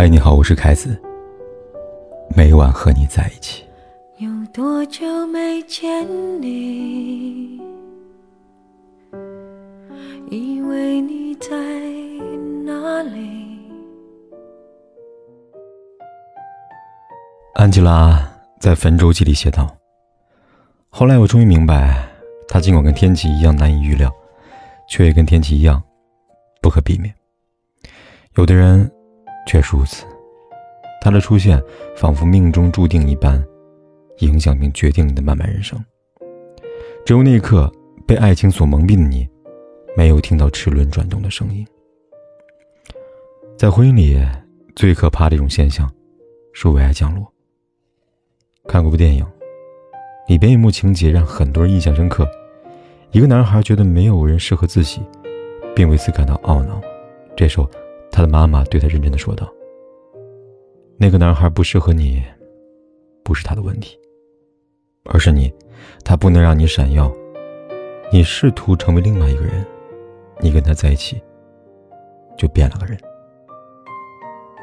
嗨，你好，我是凯子。每晚和你在一起。有多久没见你？以为你在哪里？安吉拉在《焚舟记》里写道：“后来我终于明白，他尽管跟天气一样难以预料，却也跟天气一样不可避免。有的人。”确实如此，他的出现仿佛命中注定一般，影响并决定你的漫漫人生。只有那一刻被爱情所蒙蔽的你，没有听到齿轮转动的声音。在婚姻里，最可怕的一种现象，是为爱降落。看过部电影，里边一幕情节让很多人印象深刻：一个男孩觉得没有人适合自己，并为此感到懊恼。这时候。他的妈妈对他认真的说道：“那个男孩不适合你，不是他的问题，而是你，他不能让你闪耀。你试图成为另外一个人，你跟他在一起，就变了个人。”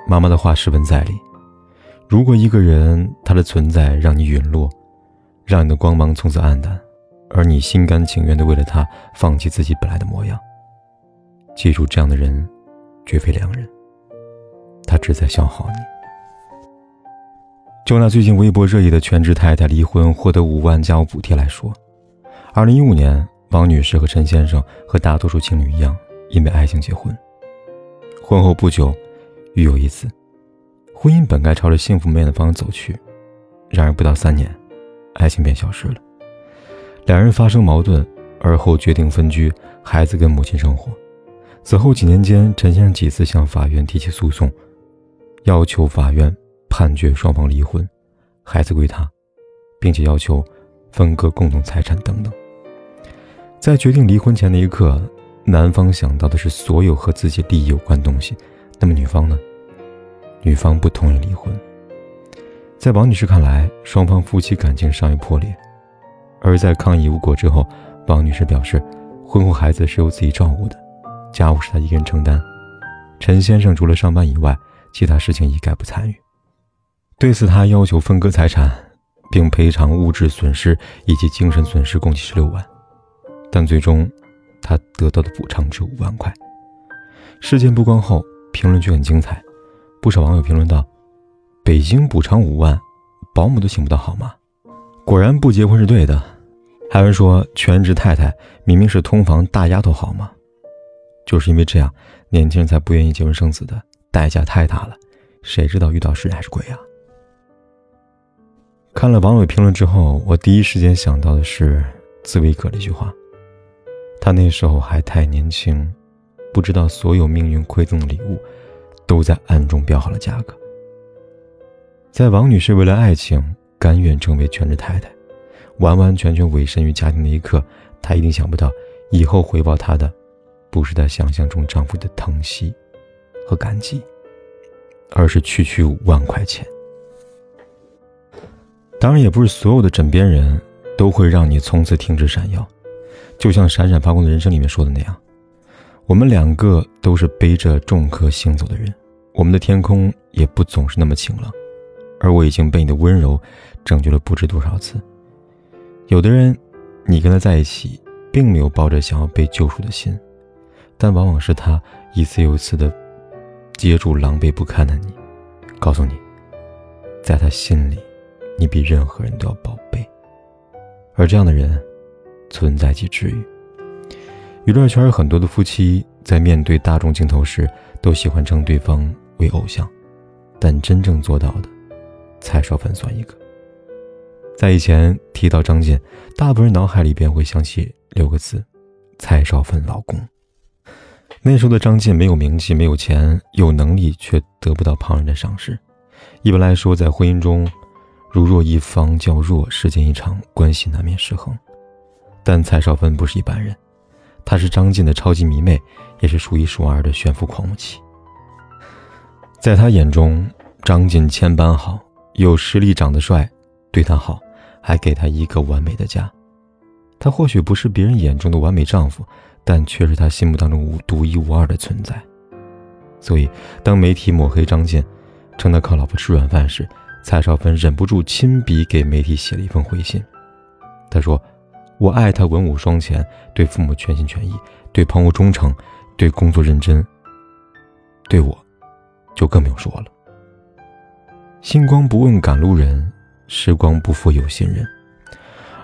妈妈的话十分在理。如果一个人他的存在让你陨落，让你的光芒从此暗淡，而你心甘情愿的为了他放弃自己本来的模样，记住这样的人。绝非良人，他只在消耗你。就拿最近微博热议的全职太太离婚获得五万家务补贴来说，二零一五年，王女士和陈先生和大多数情侣一样，因为爱情结婚。婚后不久，育有一子，婚姻本该朝着幸福美满的方向走去，然而不到三年，爱情便消失了。两人发生矛盾，而后决定分居，孩子跟母亲生活。此后几年间，陈先生几次向法院提起诉讼，要求法院判决双方离婚，孩子归他，并且要求分割共同财产等等。在决定离婚前的一刻，男方想到的是所有和自己利益有关东西。那么女方呢？女方不同意离婚。在王女士看来，双方夫妻感情尚未破裂。而在抗议无果之后，王女士表示，婚后孩子是由自己照顾的。家务是他一个人承担，陈先生除了上班以外，其他事情一概不参与。对此，他要求分割财产，并赔偿物质损失以及精神损失共计十六万，但最终他得到的补偿只有五万块。事件曝光后，评论区很精彩，不少网友评论道：“北京补偿五万，保姆都请不到好吗？果然不结婚是对的。”还有人说：“全职太太明明是通房大丫头好吗？”就是因为这样，年轻人才不愿意结婚生子的代价太大了。谁知道遇到是人还是鬼啊？看了网友评论之后，我第一时间想到的是茨威格的一句话：他那时候还太年轻，不知道所有命运馈赠的礼物，都在暗中标好了价格。在王女士为了爱情甘愿成为全职太太，完完全全委身于家庭的一刻，她一定想不到以后回报她的。不是她想象中丈夫的疼惜和感激，而是区区五万块钱。当然，也不是所有的枕边人都会让你从此停止闪耀。就像《闪闪发光的人生》里面说的那样，我们两个都是背着重壳行走的人，我们的天空也不总是那么晴朗。而我已经被你的温柔拯救了不知多少次。有的人，你跟他在一起，并没有抱着想要被救赎的心。但往往是他一次又一次的接住狼狈不堪的你，告诉你，在他心里，你比任何人都要宝贝。而这样的人，存在即治愈。娱乐圈很多的夫妻，在面对大众镜头时，都喜欢称对方为偶像，但真正做到的，蔡少芬算一个。在以前提到张晋，大部分人脑海里便会想起六个字：蔡少芬老公。那时候的张晋没有名气，没有钱，有能力却得不到旁人的赏识。一般来说，在婚姻中，如若一方较弱，时间一长，关系难免失衡。但蔡少芬不是一般人，她是张晋的超级迷妹，也是数一数二的炫富狂魔妻。在她眼中，张晋千般好，有实力，长得帅，对她好，还给她一个完美的家。他或许不是别人眼中的完美丈夫。但却是他心目当中无独一无二的存在，所以当媒体抹黑张晋，称他靠老婆吃软饭时，蔡少芬忍不住亲笔给媒体写了一封回信。他说：“我爱他文武双全，对父母全心全意，对朋友忠诚，对工作认真。对我，就更不用说了。星光不问赶路人，时光不负有心人。”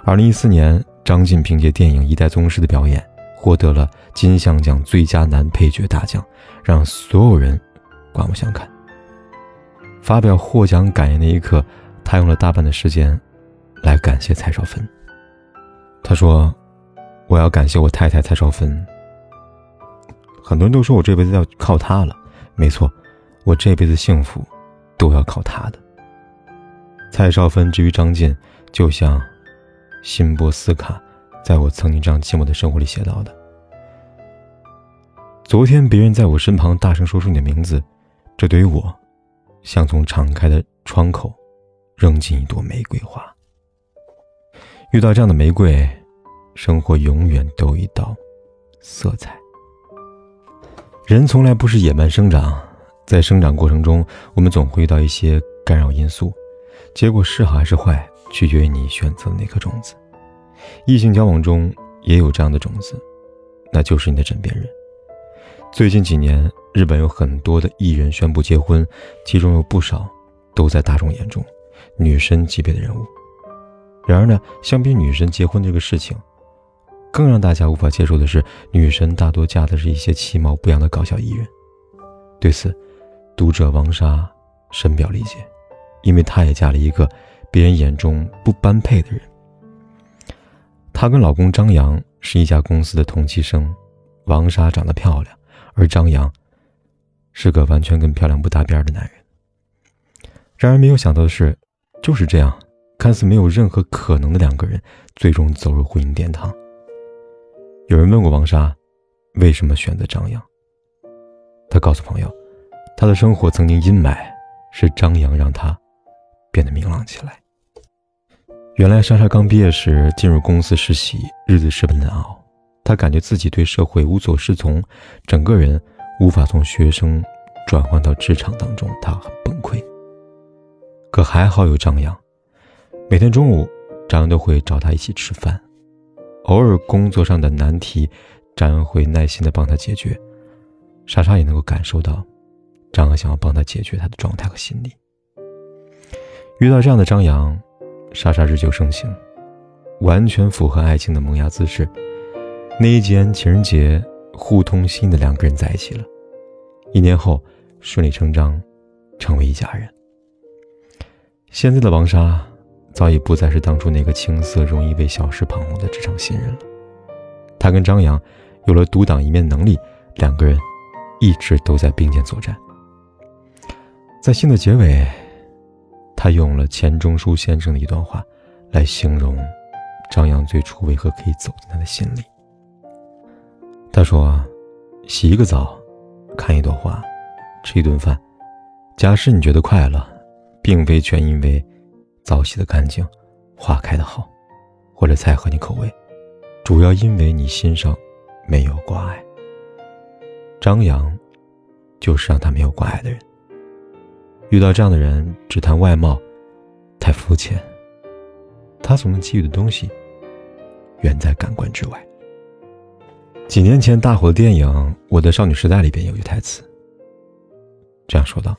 二零一四年，张晋凭借电影《一代宗师》的表演，获得了金像奖最佳男配角大奖，让所有人刮目相看。发表获奖感言的一刻，他用了大半的时间来感谢蔡少芬。他说：“我要感谢我太太蔡少芬。很多人都说我这辈子要靠她了，没错，我这辈子幸福都要靠她的。”蔡少芬至于张晋，就像辛波斯卡在我曾经这样寂寞的生活里写到的：“昨天别人在我身旁大声说出你的名字，这对于我。”像从敞开的窗口扔进一朵玫瑰花。遇到这样的玫瑰，生活永远都有一道色彩。人从来不是野蛮生长，在生长过程中，我们总会遇到一些干扰因素，结果是好还是坏，取决于你选择的那颗种子。异性交往中也有这样的种子，那就是你的枕边人。最近几年。日本有很多的艺人宣布结婚，其中有不少都在大众眼中女神级别的人物。然而呢，相比女神结婚这个事情，更让大家无法接受的是，女神大多嫁的是一些其貌不扬的搞笑艺人。对此，读者王莎深表理解，因为她也嫁了一个别人眼中不般配的人。她跟老公张扬是一家公司的同期生，王莎长得漂亮，而张扬。是个完全跟漂亮不搭边的男人。然而没有想到的是，就是这样，看似没有任何可能的两个人，最终走入婚姻殿堂。有人问过王莎，为什么选择张扬？她告诉朋友，她的生活曾经阴霾，是张扬让她变得明朗起来。原来莎莎刚毕业时进入公司实习，日子十分难熬，她感觉自己对社会无所适从，整个人。无法从学生转换到职场当中，她很崩溃。可还好有张扬，每天中午，张扬都会找她一起吃饭。偶尔工作上的难题，张扬会耐心的帮她解决。莎莎也能够感受到，张扬想要帮他解决他的状态和心理。遇到这样的张扬，莎莎日久生情，完全符合爱情的萌芽姿势。那一年情人节。互通心的两个人在一起了，一年后顺理成章成为一家人。现在的王莎早已不再是当初那个青涩、容易为小事彷徨的职场新人了。她跟张扬有了独当一面的能力，两个人一直都在并肩作战。在信的结尾，他用了钱钟书先生的一段话来形容张扬最初为何可以走进他的心里。他说：“洗一个澡，看一朵花，吃一顿饭。假使你觉得快乐，并非全因为澡洗的干净，花开的好，或者菜合你口味，主要因为你心上没有挂碍。张扬，就是让他没有挂碍的人。遇到这样的人，只谈外貌，太肤浅。他所能给予的东西，远在感官之外。”几年前大火的电影《我的少女时代》里边有句台词，这样说道：“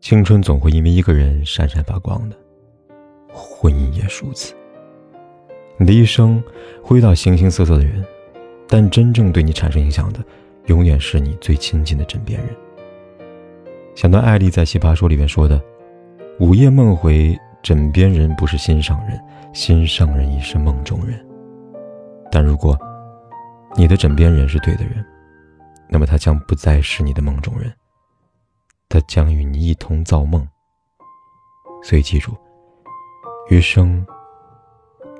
青春总会因为一个人闪闪发光的，婚姻也如此。你的一生会遇到形形色色的人，但真正对你产生影响的，永远是你最亲近的枕边人。”想到艾丽在《奇葩说》里面说的：“午夜梦回，枕边人不是心上人，心上人已是梦中人。”但如果你的枕边人是对的人，那么他将不再是你的梦中人，他将与你一同造梦。所以记住，余生，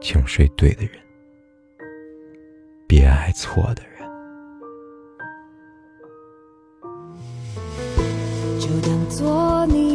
请睡对的人，别爱错的人。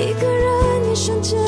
一个人一瞬间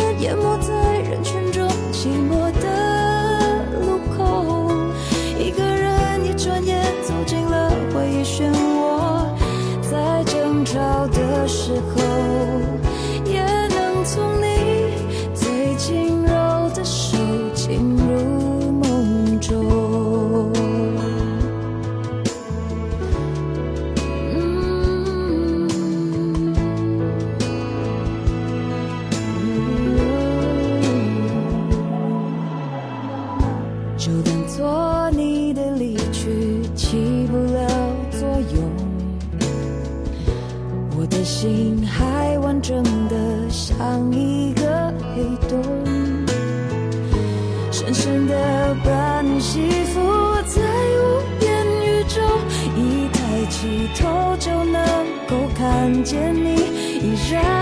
深深的把你吸附在无边宇宙，一抬起头就能够看见你，依然